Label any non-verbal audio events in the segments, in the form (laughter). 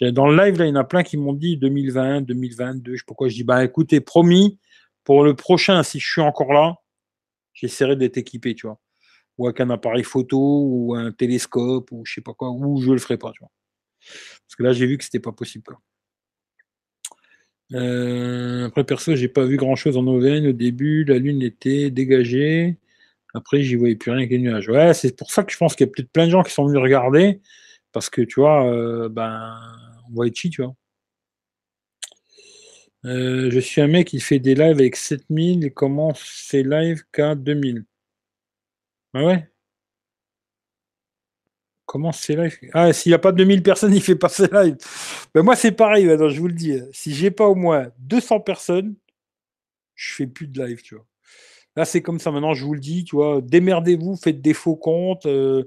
Dans le live, là, il y en a plein qui m'ont dit 2020, 2022. Je sais pourquoi je dis, bah écoutez, promis, pour le prochain, si je suis encore là, j'essaierai d'être équipé, tu vois. Ou avec un appareil photo, ou un télescope, ou je sais pas quoi, ou je le ferai pas, tu vois. Parce que là, j'ai vu que c'était pas possible. Euh, après, perso, j'ai pas vu grand chose en Auvergne. Au début, la lune était dégagée. Après, j'y voyais plus rien que les nuages. Ouais, c'est pour ça que je pense qu'il y a peut-être plein de gens qui sont venus regarder. Parce que, tu vois, euh, ben, on chi, tu vois. Euh, je suis un mec qui fait des lives avec 7000 et commence ses lives qu'à 2000. Ah ouais? Comment c'est live Ah, s'il n'y a pas 2000 personnes, (laughs) il fait pas ses lives. Ben moi, c'est pareil, je vous le dis. Si j'ai pas au moins 200 personnes, je fais plus de live, tu vois. Là, c'est comme ça. Maintenant, je vous le dis, tu vois. Démerdez-vous, faites des faux comptes. Euh,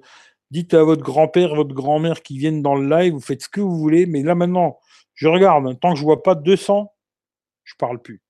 dites à votre grand-père, votre grand-mère qui viennent dans le live, vous faites ce que vous voulez. Mais là, maintenant, je regarde. Tant que je vois pas 200, je parle plus.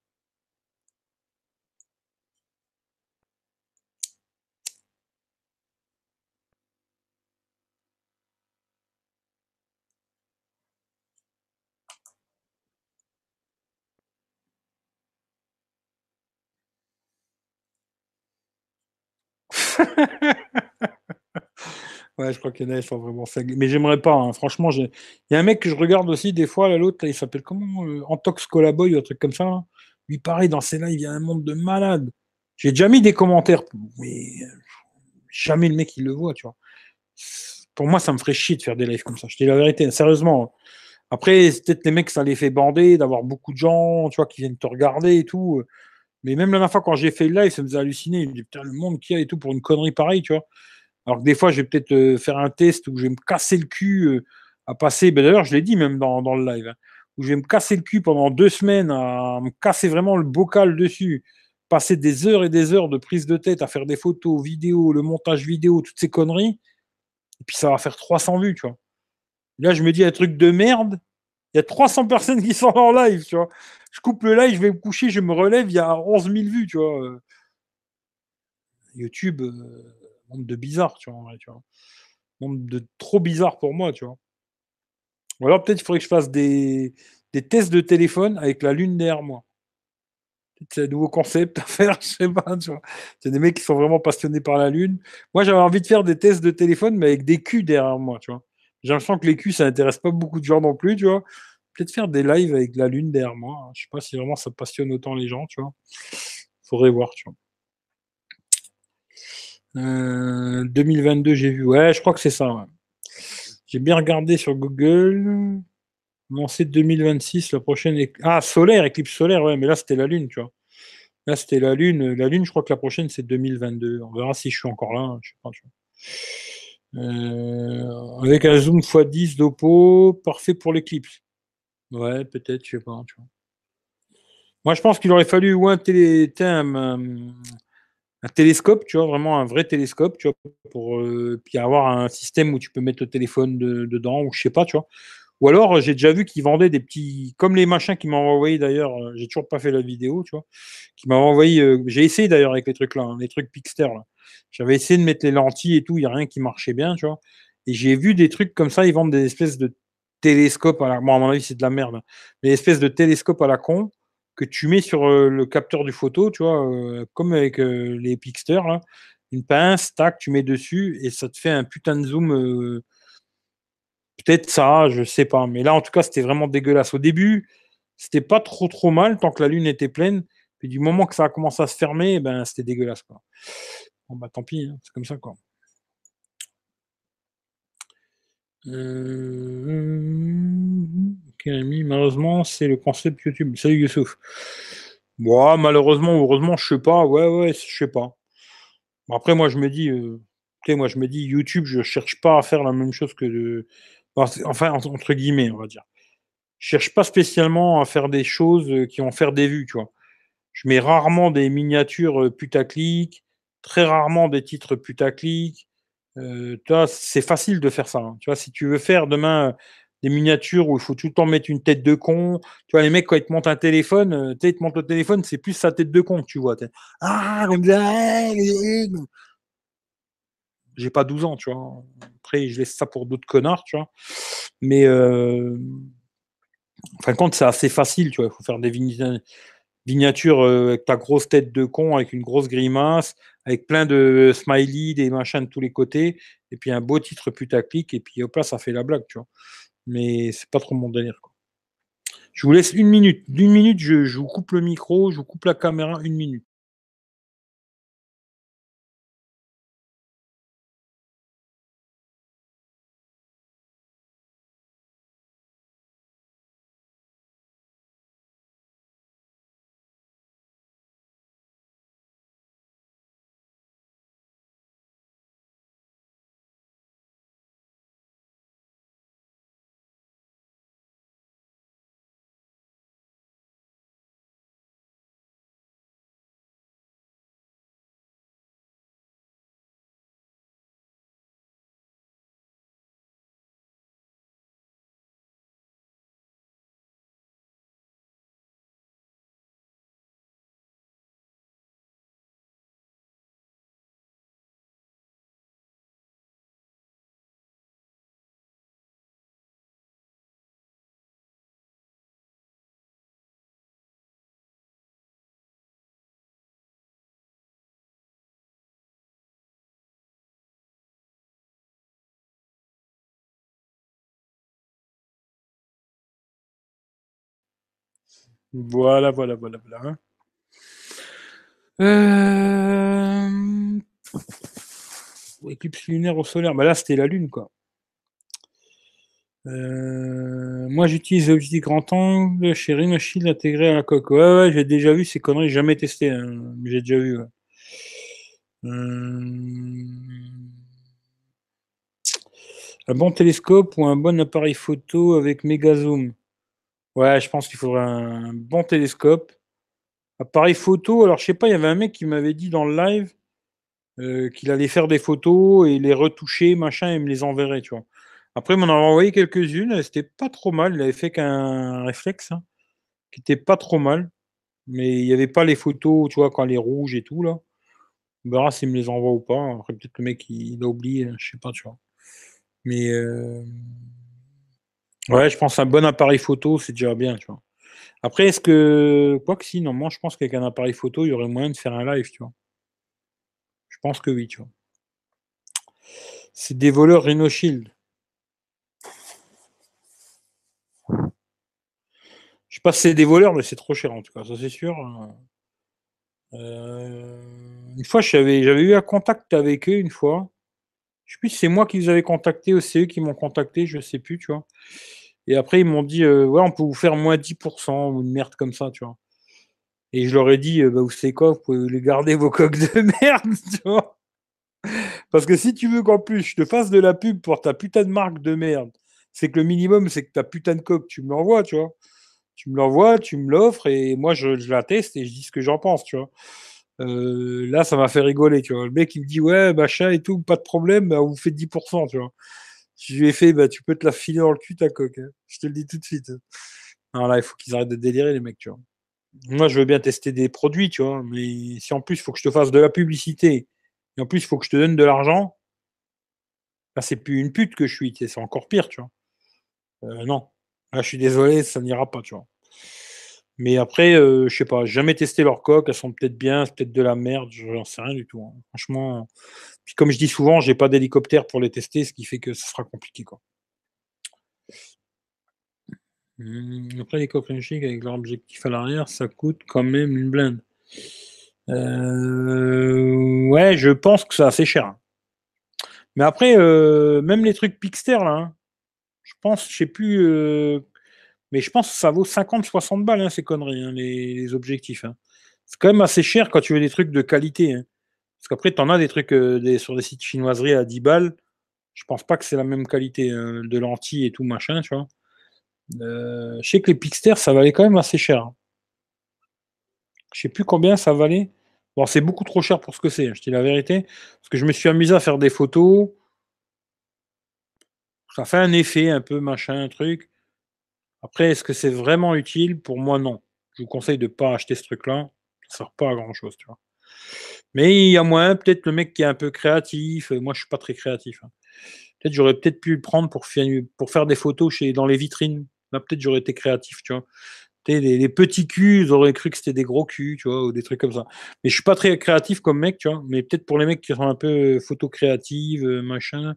Ouais, je crois qu'il y en a, ils sont vraiment cinglés. Mais j'aimerais pas, hein. franchement. Il y a un mec que je regarde aussi des fois, l'autre, il s'appelle comment euh, Antox Colaboy ou un truc comme ça. Lui, pareil, dans ses lives, il y a un monde de malades. J'ai déjà mis des commentaires, mais jamais le mec il le voit, tu vois. Pour moi, ça me ferait chier de faire des lives comme ça. Je dis la vérité, sérieusement. Après, peut-être les mecs, ça les fait bander, d'avoir beaucoup de gens, tu vois, qui viennent te regarder et tout. Mais même la dernière fois, quand j'ai fait le live, ça me faisait halluciner. Je me dis, putain, le monde qu'il y a et tout pour une connerie pareille, tu vois. Alors que des fois, je vais peut-être euh, faire un test où je vais me casser le cul euh, à passer. Ben, D'ailleurs, je l'ai dit même dans, le live, hein, où je vais me casser le cul pendant deux semaines à me casser vraiment le bocal dessus, passer des heures et des heures de prise de tête à faire des photos, vidéos, le montage vidéo, toutes ces conneries. Et puis ça va faire 300 vues, tu vois. Là, je me dis un truc de merde. Il y a 300 personnes qui sont en live, tu vois je coupe le live, je vais me coucher, je me relève, il y a 11 000 vues, tu vois. YouTube, euh, de bizarre, tu vois, tu vois. De trop bizarre pour moi, tu vois. Ou alors peut-être il faudrait que je fasse des, tests de téléphone avec la lune derrière moi. C'est un nouveau concept à (laughs) faire, je sais pas, tu vois. C'est des mecs qui sont vraiment passionnés par la lune. Moi, j'avais envie de faire des tests de téléphone, mais avec des culs derrière moi, tu vois. J'ai l'impression que les culs, ça n'intéresse pas beaucoup de gens non plus, tu vois peut-être faire des lives avec la lune derrière moi. Je sais pas si vraiment ça passionne autant les gens, tu vois. Faudrait voir, tu vois. 2022, euh, j'ai vu. Ouais, je crois que c'est ça. J'ai bien regardé sur Google. Non, c'est 2026, la prochaine. Ah, solaire, éclipse solaire, ouais, mais là, c'était la Lune, tu vois. Là, c'était la Lune. La Lune, je crois que la prochaine, c'est 2022. On verra si je suis encore là. Hein. Euh, avec un zoom x10 d'Oppo, parfait pour l'éclipse. Ouais, peut-être, je sais pas. Moi, je pense qu'il aurait fallu ou un, télé, un, télescope, tu vois, vraiment un vrai télescope, tu vois, pour euh, puis avoir un système où tu peux mettre le téléphone dedans, ou je sais pas, tu vois. Ou alors, j'ai déjà vu qu'ils vendaient des petits, comme les machins qui m'ont envoyé d'ailleurs, euh, j'ai toujours pas fait la vidéo, tu vois, qui m'ont envoyé, euh, j'ai essayé d'ailleurs avec les trucs là, hein, les trucs Pixter. J'avais essayé de mettre les lentilles et tout, il n'y a rien qui marchait bien, tu vois. Et j'ai vu des trucs comme ça, ils vendent des espèces de télescope à la... À mon avis, c'est de la merde. Mais espèce de télescope à la con que tu mets sur euh, le capteur du photo, tu vois, euh, comme avec euh, les Pixter. Une pince, tac, tu mets dessus et ça te fait un putain de zoom. Peut-être ça, je sais pas. Mais là, en tout cas, c'était vraiment dégueulasse. Au début, c'était pas trop trop mal tant que la lune était pleine. Puis du moment que ça a commencé à se fermer, ben c'était dégueulasse. Quoi. Bon bah tant pis, hein, c'est comme ça quoi. Malheureusement, c'est le concept YouTube. Salut Youssouf. Moi, malheureusement heureusement, je sais pas. Ouais, ouais, je sais pas. Après, moi, je me dis, euh... moi, je me dis, YouTube, je cherche pas à faire la même chose que de. Enfin, entre guillemets, on va dire. Je cherche pas spécialement à faire des choses euh, qui vont faire des vues, tu vois. Je mets rarement des miniatures euh, putaclic, très rarement des titres putaclic. Euh, c'est facile de faire ça. Hein. Tu vois, si tu veux faire demain des miniatures où il faut tout le temps mettre une tête de con, tu vois, les mecs, quand ils te montent un téléphone, euh, ils te montent le téléphone, c'est plus sa tête de con tu vois. Ah, j'ai pas 12 ans, tu vois. Après, je laisse ça pour d'autres connards, tu vois. Mais En fin de compte, c'est assez facile, tu vois. Il faut faire des miniatures euh, avec ta grosse tête de con, avec une grosse grimace, avec plein de smiley, des machins de tous les côtés, et puis un beau titre putaclic, et puis hop là, ça fait la blague, tu vois. Mais c'est pas trop mon délire, quoi. Je vous laisse une minute. D'une minute, je, je vous coupe le micro, je vous coupe la caméra, une minute. Voilà, voilà, voilà, voilà. Euh... Éclipse lunaire au solaire. Bah là, c'était la Lune, quoi. Euh... Moi, j'utilise l'objectif grand angle chez Rhinoshield intégré à la coque. Ouais, ouais, j'ai déjà vu ces conneries, jamais testé. Hein. J'ai déjà vu. Euh... Un bon télescope ou un bon appareil photo avec méga zoom. Ouais, je pense qu'il faudrait un bon télescope. Appareil photo, alors je sais pas, il y avait un mec qui m'avait dit dans le live euh, qu'il allait faire des photos et les retoucher, machin, et me les enverrait, tu vois. Après, il m'en a envoyé quelques-unes, c'était pas trop mal. Il avait fait qu'un réflexe, hein, qui était pas trop mal. Mais il n'y avait pas les photos, tu vois, quand les rouges et tout, là. On verra s'il me les envoie ou pas. Après, peut-être le mec, il, a oublié, hein, je sais pas, tu vois. Mais. Euh... Ouais, je pense un bon appareil photo, c'est déjà bien, tu vois. Après, est-ce que. Quoi que si, non, moi, je pense qu'avec un appareil photo, il y aurait moyen de faire un live, tu vois. Je pense que oui, tu vois. C'est des voleurs Rhino Shield. Je sais pas si c'est des voleurs, mais c'est trop cher en tout cas, ça c'est sûr. Euh, une fois, j'avais eu un contact avec eux une fois. Je sais plus c'est moi qui les avais contactés ou c'est qui m'ont contacté, je sais plus, tu vois. Et après, ils m'ont dit, euh, ouais, on peut vous faire moins 10% ou une merde comme ça, tu vois. Et je leur ai dit, euh, bah, vous savez quoi, vous pouvez garder vos coques de (laughs) merde, tu vois. Parce que si tu veux qu'en plus je te fasse de la pub pour ta putain de marque de merde, c'est que le minimum, c'est que ta putain de coque, tu me l'envoies, tu vois. Tu me l'envoies, tu me l'offres et moi, je, je, la teste et je dis ce que j'en pense, tu vois. Euh, là, ça m'a fait rigoler, tu vois. Le mec, il me dit, ouais, machin et tout, pas de problème, bah, vous faites 10%, tu vois. Je lui ai fait, bah, tu peux te la filer dans le cul, ta coque. Hein. Je te le dis tout de suite. Alors là, il faut qu'ils arrêtent de délirer, les mecs, tu vois. Moi, je veux bien tester des produits, tu vois, mais si en plus, il faut que je te fasse de la publicité, et en plus, il faut que je te donne de l'argent, là, c'est plus une pute que je suis, c'est encore pire, tu vois. Euh, non. Là, je suis désolé, ça n'ira pas, tu vois. Mais après, euh, je sais pas, jamais testé leurs coques, elles sont peut-être bien, c'est peut-être de la merde, j'en sais rien du tout. Hein. Franchement, puis comme je dis souvent, j'ai pas d'hélicoptère pour les tester, ce qui fait que ce sera compliqué. Mmh, après, les coques avec leur objectif à l'arrière, ça coûte quand même une blinde. Euh, ouais, je pense que c'est assez cher. Hein. Mais après, euh, même les trucs Pixter, là, hein, je pense, je sais plus euh, mais je pense que ça vaut 50-60 balles, hein, ces conneries, hein, les, objectifs. Hein. C'est quand même assez cher quand tu veux des trucs de qualité. Parce qu'après, tu en as des trucs euh, sur des sites chinoiseries à 10 balles. Je pense pas que c'est la même qualité de lentilles et tout, machin, tu vois. Euh, je sais que les Pixter, ça valait quand même assez cher. Je sais plus combien ça valait. Bon, c'est beaucoup trop cher pour ce que c'est, je dis la vérité. Parce que je me suis amusé à faire des photos. Ça fait un effet un peu machin, un truc. Après, est-ce que c'est vraiment utile? Pour moi, non. Je vous conseille de ne pas acheter ce truc-là. Ça ne sert pas à grand-chose, tu vois. Mais il y a moins, peut-être le mec qui est un peu créatif. Euh, moi, je ne suis pas très créatif. Hein. Peut-être j'aurais peut-être pu le prendre pour, faire des photos dans les vitrines Là, peut-être j'aurais été créatif, tu vois. Les, petits culs, ils auraient cru que c'était des gros culs, tu vois, ou des trucs comme ça. Mais je suis pas très créatif comme mec, tu vois. Mais peut-être pour les mecs qui sont un peu photo créatives, machin,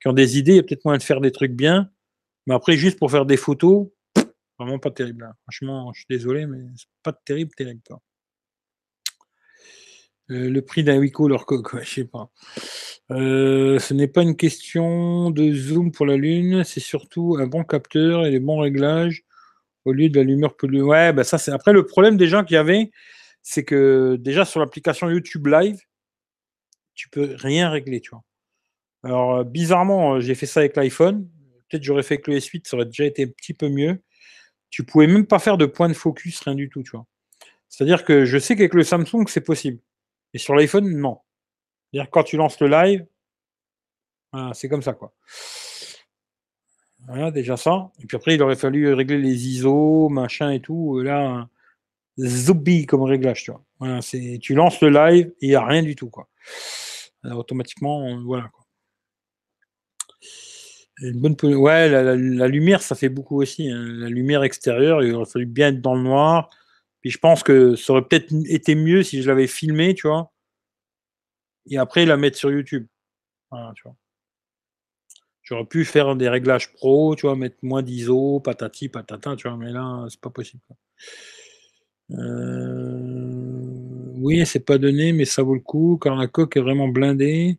qui ont des idées, il y a peut-être moyen de faire des trucs bien. Mais après, juste pour faire des photos, vraiment pas terrible. Hein. Franchement, je suis désolé, mais c'est pas terrible, terrible. Quoi. Euh, le prix d'un Wico, leur coque, (laughs) je sais pas. Euh, ce n'est pas une question de zoom pour la Lune, c'est surtout un bon capteur et les bons réglages au lieu de la lumière polluée. Ouais, bah ça c'est. Après, le problème des gens qu'il y avait, c'est que déjà sur l'application YouTube Live, tu peux rien régler, tu vois. Alors, euh, bizarrement, j'ai fait ça avec l'iPhone. Peut-être j'aurais fait que le S8, ça aurait déjà été un petit peu mieux. Tu pouvais même pas faire de point de focus, rien du tout, tu vois. C'est-à-dire que je sais qu'avec le Samsung, c'est possible. Et sur l'iPhone, non. C'est-à-dire quand tu lances le live, c'est comme ça, quoi. Voilà, déjà ça. Et puis après, il aurait fallu régler les ISO, machin et tout. Là, zombie comme réglage, tu vois. C'est, tu lances le live il n'y a rien du tout, quoi. automatiquement, voilà, quoi. Ouais, la, lumière, ça fait beaucoup aussi. Hein. La lumière extérieure, il aurait fallu bien être dans le noir. Puis je pense que ça aurait peut-être été mieux si je l'avais filmé, tu vois. Et après, la mettre sur YouTube. J'aurais pu faire des réglages pro, tu vois, mettre moins d'ISO, patati, patata, tu vois, mais là, c'est pas possible. Euh, oui, c'est pas donné, mais ça vaut le coup, car la coque est vraiment blindée.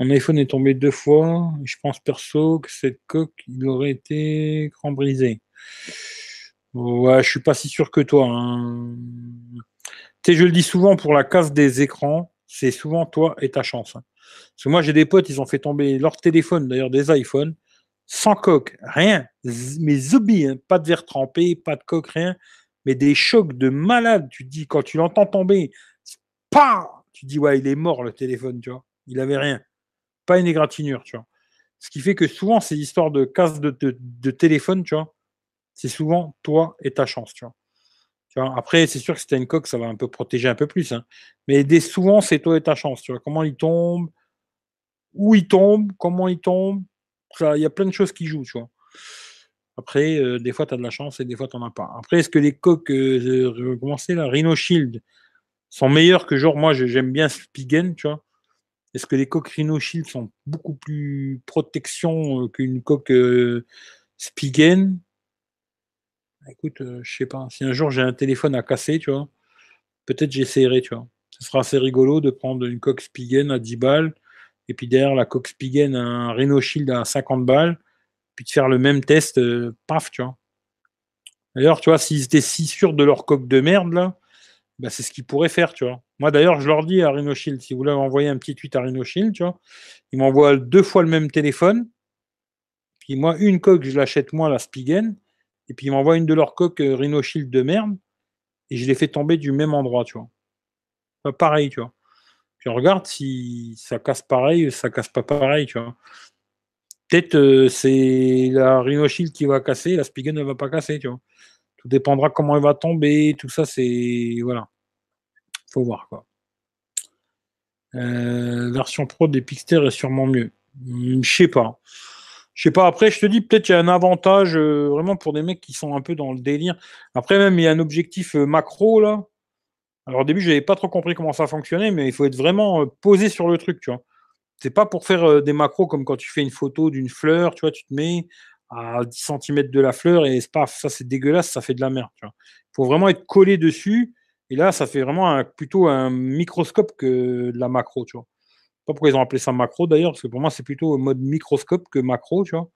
Mon iPhone est tombé deux fois. Je pense perso que cette coque, il aurait été grand brisé. Ouais, je suis pas si sûr que toi. Hein. Je le dis souvent pour la casse des écrans, c'est souvent toi et ta chance. Hein. Parce que moi, j'ai des potes, ils ont fait tomber leur téléphone, d'ailleurs des iPhones, sans coque, rien. Mais zombie, hein. pas de verre trempé, pas de coque, rien. Mais des chocs de malade. Tu dis, quand tu l'entends tomber, pas tu dis, ouais, il est mort le téléphone, tu vois. Il avait rien une égratignure, tu vois. Ce qui fait que souvent, ces histoires de casse de, téléphone, tu vois, c'est souvent toi et ta chance, tu vois. Après, c'est sûr que si tu as une coque, ça va un peu protéger un peu plus. Hein. Mais souvent, c'est toi et ta chance, tu vois. Comment il tombe, où il tombe, comment il tombe. Il y a plein de choses qui jouent, tu vois. Après, euh, des fois, tu as de la chance et des fois, tu n'en as pas. Après, est-ce que les coques, euh, comment c'est là, Rhino Shield, sont meilleures que genre, moi, j'aime bien Spigen, tu vois. Est-ce que les coques Rhino Shield sont beaucoup plus protection euh, qu'une coque euh, Spigen? Écoute, euh, je sais pas. Si un jour j'ai un téléphone à casser, tu vois, peut-être j'essaierai, tu vois. Ce sera assez rigolo de prendre une coque Spigen à 10 balles, et puis derrière la coque Spigen, un Rhino Shield à 50 balles, puis de faire le même test, paf, tu vois. D'ailleurs, tu vois, s'ils étaient si sûrs de leur coque de merde, bah, c'est ce qu'ils pourraient faire, tu vois. Moi, d'ailleurs, je leur dis à RhinoShield, si vous voulez envoyer un petit tweet à RhinoShield, tu vois, ils m'envoient deux fois le même téléphone. Puis moi, une coque, je l'achète moi, la Spigen. Et puis ils m'envoient une de leurs coques euh, RhinoShield de merde. Et je les fais tomber du même endroit, tu vois. pareil, tu vois. Puis on regarde si ça casse pareil, ça casse pas pareil, tu vois. Peut-être euh, c'est la RhinoShield qui va casser, la Spigen ne va pas casser, tu vois. Tout dépendra comment elle va tomber, tout ça, c'est. Voilà. Faut voir, quoi. Euh, version pro des Pixter est sûrement mieux. Hmm, je sais pas. Je sais pas. Après, je te dis, peut-être qu'il y a un avantage euh, vraiment pour des mecs qui sont un peu dans le délire. Après, même, il y a un objectif euh, macro, là. Alors, au début, je n'avais pas trop compris comment ça fonctionnait, mais il faut être vraiment posé sur le truc, tu vois. C'est pas pour faire des macros comme quand tu fais une photo d'une fleur, tu vois, tu te mets à 10 cm de la fleur et paf, ça c'est dégueulasse, ça fait de la merde. Il faut vraiment être collé dessus. Et là, ça fait vraiment plutôt un microscope que de la macro, tu vois. Pas pourquoi ils ont appelé ça macro d'ailleurs, parce que pour moi, c'est plutôt mode microscope que macro, tu vois.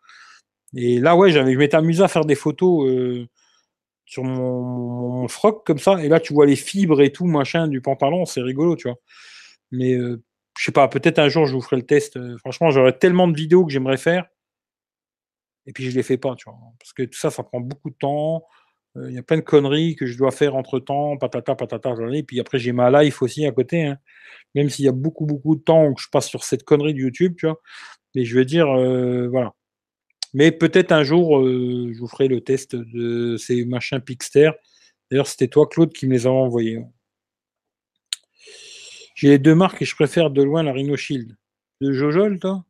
Et là, ouais, je m'étais amusé à faire des photos euh, sur mon, froc comme ça. Et là, tu vois les fibres et tout, machin, du pantalon, c'est rigolo, tu vois. Mais euh, je sais pas, peut-être un jour, je vous ferai le test. Euh, franchement, j'aurais tellement de vidéos que j'aimerais faire. Et puis je les fais pas, tu vois. Parce que tout ça, ça prend beaucoup de temps. Euh, il y a plein de conneries que je dois faire entre temps, patata, patata, et puis après j'ai ma life aussi à côté, hein. même s'il y a beaucoup, beaucoup de temps que je passe sur cette connerie de YouTube, tu vois. Mais je veux dire, euh, voilà. Mais peut-être un jour, euh, je vous ferai le test de ces machins Pixter. D'ailleurs, c'était toi, Claude, qui me les a envoyés. J'ai les deux marques et je préfère de loin la Rhino Shield. De Jojol, toi?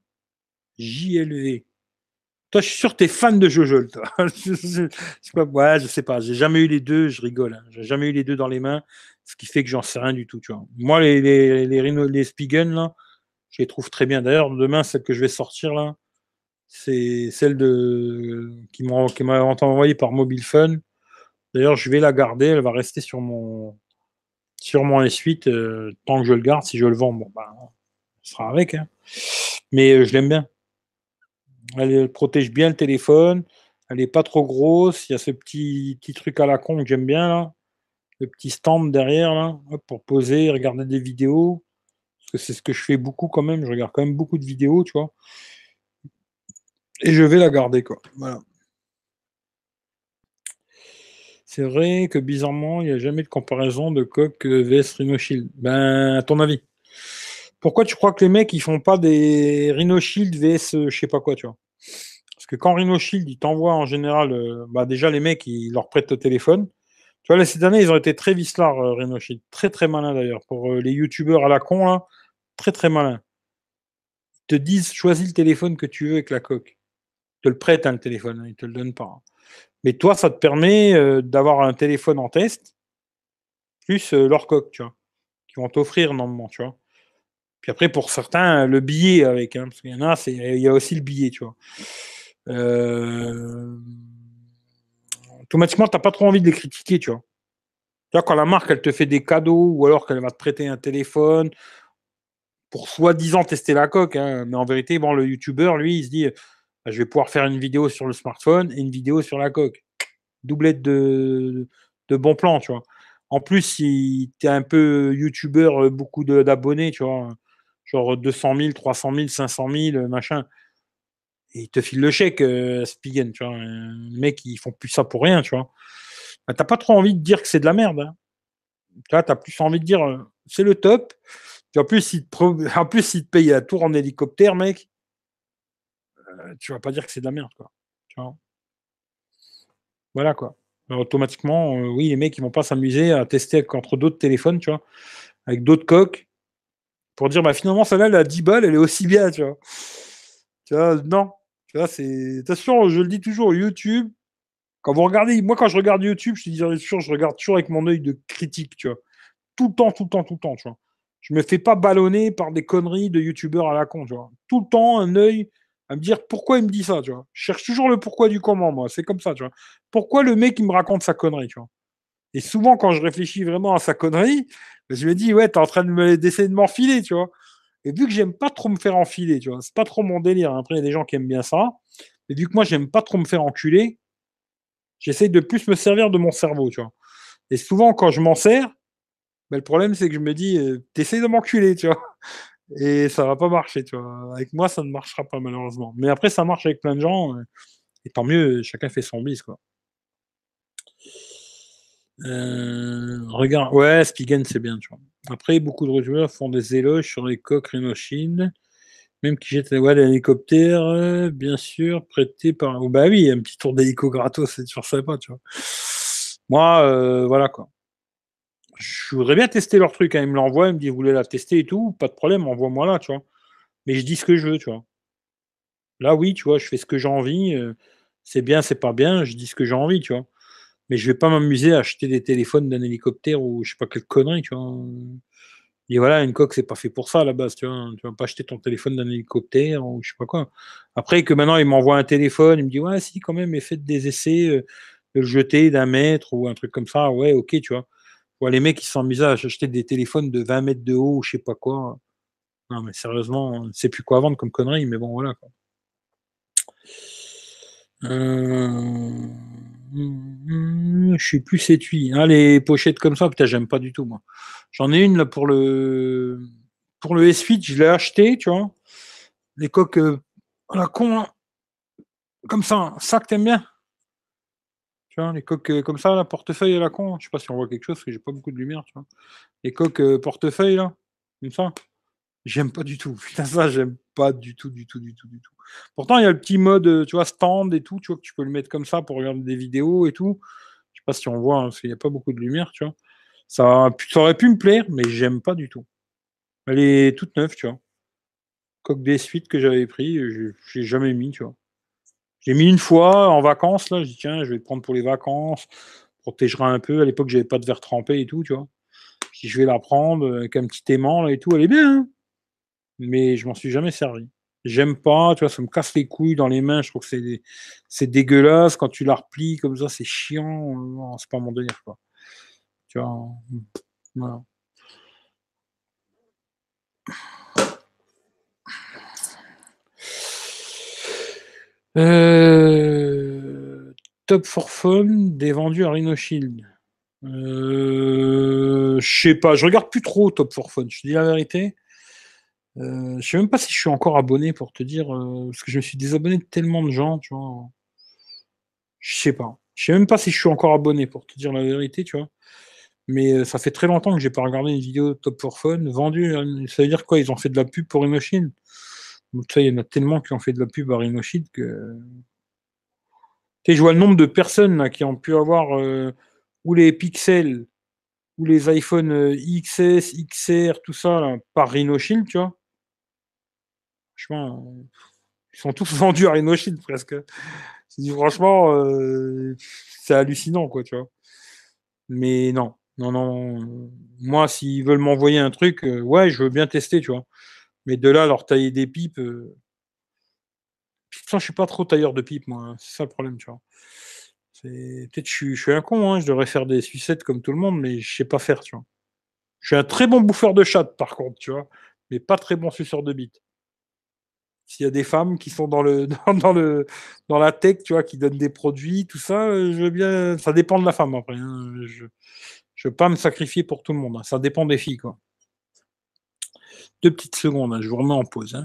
JLV. Toi, je suis sûr que tu es fan de Jojo, toi. (laughs) je, sais pas, ouais, je sais pas. J'ai jamais eu les deux, je rigole. Hein. J'ai jamais eu les deux dans les mains, ce qui fait que j'en sais rien du tout, tu vois. Moi, les, les, les, les Spigen, là, je les trouve très bien. D'ailleurs, demain, celle que je vais sortir, là, c'est celle de qui m'a envoyée par Mobile Fun. D'ailleurs, je vais la garder. Elle va rester sur mon sur mon S8 euh, tant que je le garde. Si je le vends, bon, bah, ce sera avec. Hein. Mais euh, je l'aime bien. Elle, protège bien le téléphone. Elle n'est pas trop grosse. Il y a ce petit, truc à la con que j'aime bien. Le petit stand derrière là, pour poser, regarder des vidéos. Parce que c'est ce que je fais beaucoup quand même. Je regarde quand même beaucoup de vidéos, tu vois. Et je vais la garder, quoi. Voilà. C'est vrai que bizarrement, il n'y a jamais de comparaison de coque VS Rhino Shield. Ben, à ton avis? Pourquoi tu crois que les mecs, ils font pas des Rhino Shield VS euh, je sais pas quoi, tu vois? Parce que quand Rhino Shield, il t'envoie en général, euh, bah déjà les mecs, ils leur prêtent le téléphone. Tu vois, là, cette année, ils ont été très vislards, euh, Rhino Shield. Très, très malins d'ailleurs. Pour les youtubeurs à la con, très, très malins. Ils te disent, choisis le téléphone que tu veux avec la coque te le prête, hein, le téléphone, hein, il ne te le donne pas. Hein. Mais toi, ça te permet euh, d'avoir un téléphone en test, plus euh, leur coque, tu vois, qui vont t'offrir normalement, tu vois. Puis après, pour certains, le billet avec, parce qu'il y en a, il y a aussi le billet, tu vois. Euh, automatiquement, tu n'as pas trop envie de les critiquer, tu vois. Vois, quand la marque, elle te fait des cadeaux, ou alors qu'elle va te prêter un téléphone, pour soi-disant tester la coque, mais en vérité, bon, le youtubeur, lui, il se dit, bah, je vais pouvoir faire une vidéo sur le smartphone et une vidéo sur la coque. Doublette de, de bons plans, tu vois. En plus, si tu es un peu youtubeur, euh, beaucoup d'abonnés, tu vois, genre 200 000, 300 000, 500 000, machin, et ils te filent le chèque, euh, Spigen, tu vois. Les mecs, ils font plus ça pour rien, tu vois. Bah, t'as pas trop envie de dire que c'est de la merde. Hein. Tu as plus envie de dire, euh, c'est le top. (laughs) en plus, ils te, payent la tour en hélicoptère, mec. Euh, tu vas pas dire que c'est de la merde, quoi. Vois voilà, quoi. automatiquement, euh, oui, les mecs, ils vont pas s'amuser à tester contre d'autres téléphones, tu vois, avec d'autres coques, pour dire, bah finalement, celle-là, elle a 10 balles, elle est aussi bien, tu vois. Tu vois, non. Tu vois, c'est. Attention, je le dis toujours, YouTube, quand vous regardez, moi, quand je regarde YouTube, je te dis toujours, je regarde toujours avec mon œil de critique, tu vois. Tout le temps, tout le temps, tout le temps, tu vois. Je me fais pas ballonner par des conneries de youtubeurs à la con, tu vois. Tout le temps, un œil à me dire pourquoi il me dit ça, tu vois. Je cherche toujours le pourquoi du comment, moi. C'est comme ça, tu vois. Pourquoi le mec, il me raconte sa connerie, tu vois. Et souvent, quand je réfléchis vraiment à sa connerie, ben, je me dis, ouais, t'es en train d'essayer de m'enfiler, tu vois. Et vu que j'aime pas trop me faire enfiler, tu vois, c'est pas trop mon délire. Après, il y a des gens qui aiment bien ça. Mais vu que moi, j'aime pas trop me faire enculer, j'essaye de plus me servir de mon cerveau, tu vois. Et souvent, quand je m'en sers, ben, le problème, c'est que je me dis, euh, t'essayes de m'enculer, tu vois. Et ça va pas marcher, tu vois. Avec moi, ça ne marchera pas, malheureusement. Mais après, ça marche avec plein de gens. Euh, et tant mieux, chacun fait son bis, quoi. Euh, regarde, ouais, Spigen, c'est bien, tu vois. Après, beaucoup de rejoueurs font des éloges sur les coques Rhinochine, même qui jettent ouais, l'hélicoptère, euh, bien sûr, prêté par. Oh, bah oui, un petit tour d'hélico gratos, c'est toujours sympa, tu vois. Moi, voilà, quoi je voudrais bien tester leur truc. Hein. Ils me l'envoient, ils me disent Vous voulez la tester et tout? Pas de problème, envoie-moi là, tu vois. Mais je dis ce que je veux, tu vois. Là, oui, tu vois, je fais ce que j'ai envie. Euh, c'est bien, c'est pas bien, je dis ce que j'ai envie, tu vois. Mais je vais pas m'amuser à acheter des téléphones d'un hélicoptère ou je sais pas quelle connerie, tu vois. Et voilà, une coque, c'est pas fait pour ça à la base, tu vois. Tu vas pas acheter ton téléphone d'un hélicoptère ou je sais pas quoi. Après que maintenant, il m'envoie un téléphone, il me dit Ouais, si, quand même, mais faites des essais, euh, de le jeter d'un mètre ou un truc comme ça. Ouais, ok, tu vois les mecs qui s'amusent à acheter des téléphones de 20 mètres de haut ou je sais pas quoi. Non, mais sérieusement, on ne sait plus quoi vendre comme connerie, mais bon, voilà. Euh... Je suis plus étui. Ah, les pochettes comme ça, putain, j'aime pas du tout, moi. J'en ai une là pour le pour le S8, je l'ai acheté, tu vois. Les coques euh, la con, comme ça, ça que t'aimes bien? Tu vois, les coques euh, comme ça, la portefeuille à la con. Je sais pas si on voit quelque chose, parce que j'ai pas beaucoup de lumière, tu vois. Les coques euh, portefeuille, là, comme ça. J'aime pas du tout. Putain, ça, j'aime pas du tout, du tout, du tout, du tout. Pourtant, il y a le petit mode, euh, tu vois, stand et tout, tu vois, que tu peux le mettre comme ça pour regarder des vidéos et tout. Je sais pas si on voit, hein, parce qu'il n'y a pas beaucoup de lumière, tu vois. Ça, ça aurait pu me plaire, mais j'aime pas du tout. Elle est toute neuve, tu vois. Coque des suites que j'avais pris, j'ai jamais mis, tu vois. J'ai mis une fois en vacances, là, je dis tiens, je vais le prendre pour les vacances, protégera un peu. À l'époque, j'avais pas de verre trempé et tout, tu vois. Si je vais la prendre avec un petit aimant et tout, elle est bien. Hein. Mais je m'en suis jamais servi. J'aime pas, tu vois, ça me casse les couilles dans les mains. Je trouve que c'est, dégueulasse. Quand tu la replies comme ça, c'est chiant. c'est pas mon délire, quoi. Tu vois, voilà. Euh, top for Fun, des vendus à Rhino Shield. Euh, je sais pas, je regarde plus trop Top for Fun, je te dis la vérité. Euh, je sais même pas si je suis encore abonné pour te dire, euh, parce que je me suis désabonné de tellement de gens, tu vois. Je sais pas. Je sais même pas si je suis encore abonné pour te dire la vérité, tu vois. Mais ça fait très longtemps que j'ai pas regardé une vidéo Top for Fun vendue. Ça veut dire quoi? Ils ont fait de la pub pour Rhino donc, il y en a tellement qui ont fait de la pub à Rhinoshid que. Tu je vois le nombre de personnes qui ont pu avoir euh, ou les pixels ou les iPhone euh, XS, XR, tout ça, par Rhinoshield, tu vois. Franchement, ils sont tous (laughs) vendus à Rhinoshield presque. franchement, euh, c'est hallucinant, quoi, tu vois. Mais non, non, non. Moi, s'ils veulent m'envoyer un truc, ouais, je veux bien tester, tu vois. Mais de là, leur tailler des pipes. Euh... Putain, je suis pas trop tailleur de pipes, moi. Hein. C'est ça le problème, tu vois. Peut-être je je suis un con, hein. je devrais faire des sucettes comme tout le monde, mais je sais pas faire, tu vois. Je suis un très bon bouffeur de chat, par contre, tu vois, mais pas très bon suceur de bites. S'il y a des femmes qui sont (laughs) dans la tech, tu vois, qui donnent des produits, tout ça, euh, je veux bien. Ça dépend de la femme après. Hein. Je je veux pas me sacrifier pour tout le monde. Hein. Ça dépend des filles, quoi. Deux petites secondes, hein, je vous remets en pause.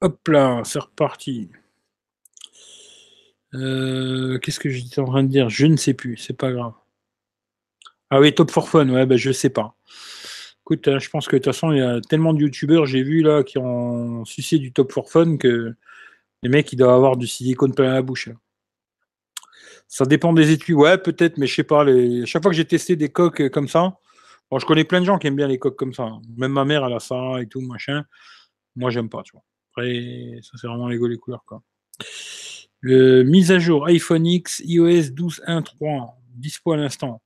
Hop là, c'est reparti. Euh, qu'est-ce que j'étais en train de dire? Je ne sais plus, c'est pas grave. Ah oui, Top for Fun, ouais, ben je sais pas. Écoute, hein, je pense que de toute façon, il y a tellement de youtubeurs, j'ai vu là, qui ont sucé du Top for Fun que les mecs, ils doivent avoir du silicone plein la bouche. Ça dépend des études, ouais, peut-être, mais je sais pas. Chaque fois que j'ai testé des coques comme ça, bon, je connais plein de gens qui aiment bien les coques comme ça. Hein. Même ma mère, elle a ça et tout, machin. Moi, j'aime pas, tu vois ça c'est vraiment les les couleurs. Quoi. mise à jour iPhone X iOS 12.1.3, dispo à l'instant.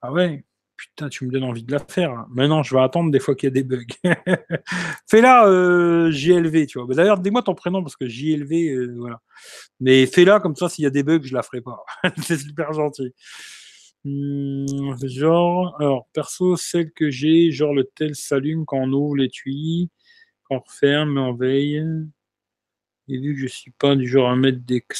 Ah ouais, putain, tu me donnes envie de la faire. Maintenant, je vais attendre des fois qu'il y a des bugs. (laughs) fais-la euh, JLV, tu vois. D'ailleurs, dis-moi ton prénom parce que JLV, euh, voilà. Mais fais-la comme ça, s'il y a des bugs, je la ferai pas. (laughs) c'est super gentil. Hmm, genre, alors, perso, celle que j'ai, genre le tel s'allume quand on ouvre l'étui on referme, on veille. Et vu que je suis pas du genre à mettre des